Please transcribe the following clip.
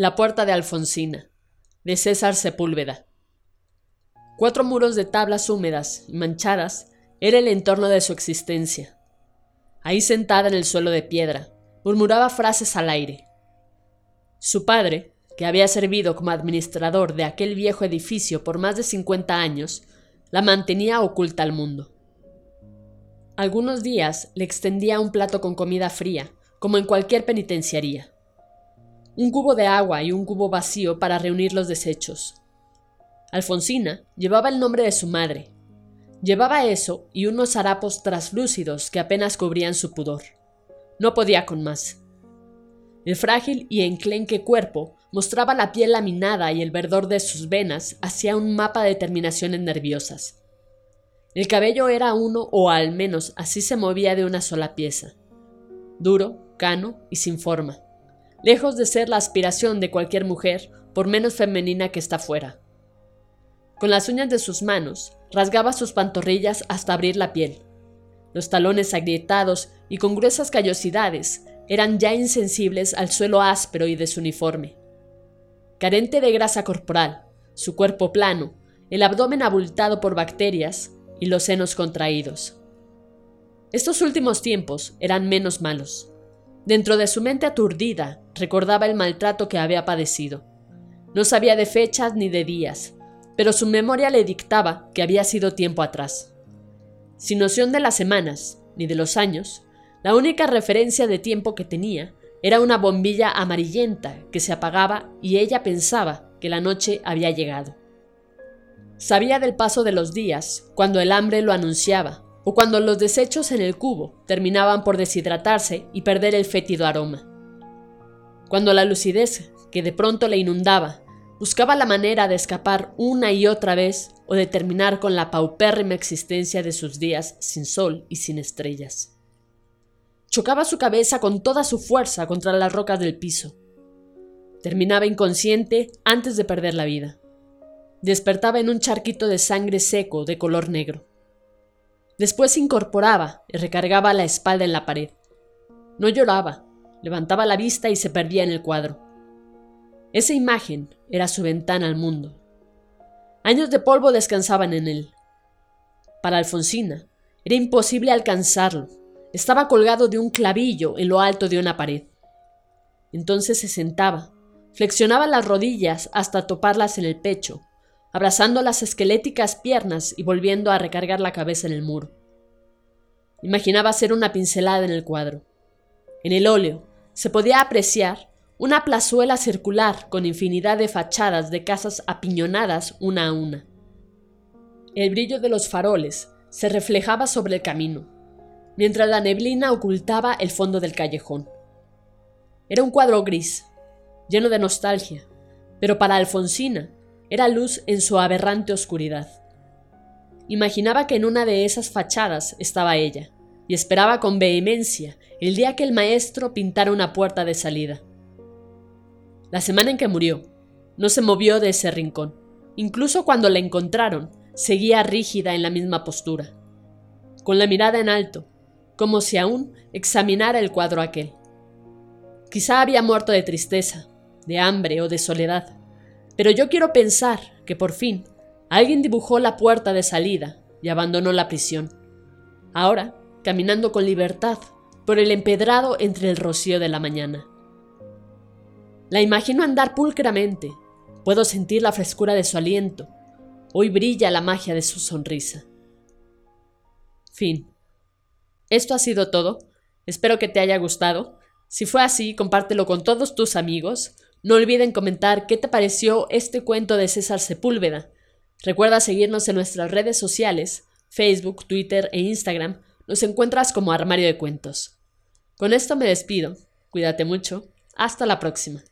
La puerta de Alfonsina, de César Sepúlveda. Cuatro muros de tablas húmedas y manchadas era el entorno de su existencia. Ahí sentada en el suelo de piedra, murmuraba frases al aire. Su padre, que había servido como administrador de aquel viejo edificio por más de 50 años, la mantenía oculta al mundo. Algunos días le extendía un plato con comida fría, como en cualquier penitenciaría un cubo de agua y un cubo vacío para reunir los desechos. Alfonsina llevaba el nombre de su madre. Llevaba eso y unos harapos traslúcidos que apenas cubrían su pudor. No podía con más. El frágil y enclenque cuerpo mostraba la piel laminada y el verdor de sus venas hacía un mapa de terminaciones nerviosas. El cabello era uno o al menos así se movía de una sola pieza. Duro, cano y sin forma lejos de ser la aspiración de cualquier mujer, por menos femenina que está fuera. Con las uñas de sus manos, rasgaba sus pantorrillas hasta abrir la piel. Los talones agrietados y con gruesas callosidades eran ya insensibles al suelo áspero y de su uniforme. Carente de grasa corporal, su cuerpo plano, el abdomen abultado por bacterias y los senos contraídos. Estos últimos tiempos eran menos malos. Dentro de su mente aturdida, recordaba el maltrato que había padecido. No sabía de fechas ni de días, pero su memoria le dictaba que había sido tiempo atrás. Sin noción de las semanas, ni de los años, la única referencia de tiempo que tenía era una bombilla amarillenta que se apagaba y ella pensaba que la noche había llegado. Sabía del paso de los días, cuando el hambre lo anunciaba, o cuando los desechos en el cubo terminaban por deshidratarse y perder el fétido aroma. Cuando la lucidez, que de pronto le inundaba, buscaba la manera de escapar una y otra vez o de terminar con la paupérrima existencia de sus días sin sol y sin estrellas. Chocaba su cabeza con toda su fuerza contra las rocas del piso. Terminaba inconsciente antes de perder la vida. Despertaba en un charquito de sangre seco de color negro. Después se incorporaba y recargaba la espalda en la pared. No lloraba, levantaba la vista y se perdía en el cuadro. Esa imagen era su ventana al mundo. Años de polvo descansaban en él. Para Alfonsina era imposible alcanzarlo. Estaba colgado de un clavillo en lo alto de una pared. Entonces se sentaba, flexionaba las rodillas hasta toparlas en el pecho abrazando las esqueléticas piernas y volviendo a recargar la cabeza en el muro. Imaginaba hacer una pincelada en el cuadro. En el óleo se podía apreciar una plazuela circular con infinidad de fachadas de casas apiñonadas una a una. El brillo de los faroles se reflejaba sobre el camino, mientras la neblina ocultaba el fondo del callejón. Era un cuadro gris, lleno de nostalgia, pero para Alfonsina era luz en su aberrante oscuridad. Imaginaba que en una de esas fachadas estaba ella, y esperaba con vehemencia el día que el maestro pintara una puerta de salida. La semana en que murió, no se movió de ese rincón. Incluso cuando la encontraron, seguía rígida en la misma postura, con la mirada en alto, como si aún examinara el cuadro aquel. Quizá había muerto de tristeza, de hambre o de soledad. Pero yo quiero pensar que por fin alguien dibujó la puerta de salida y abandonó la prisión. Ahora, caminando con libertad por el empedrado entre el rocío de la mañana. La imagino andar pulcramente. Puedo sentir la frescura de su aliento. Hoy brilla la magia de su sonrisa. Fin. Esto ha sido todo. Espero que te haya gustado. Si fue así, compártelo con todos tus amigos no olviden comentar qué te pareció este cuento de César Sepúlveda. Recuerda seguirnos en nuestras redes sociales, Facebook, Twitter e Instagram. Nos encuentras como Armario de Cuentos. Con esto me despido. Cuídate mucho. Hasta la próxima.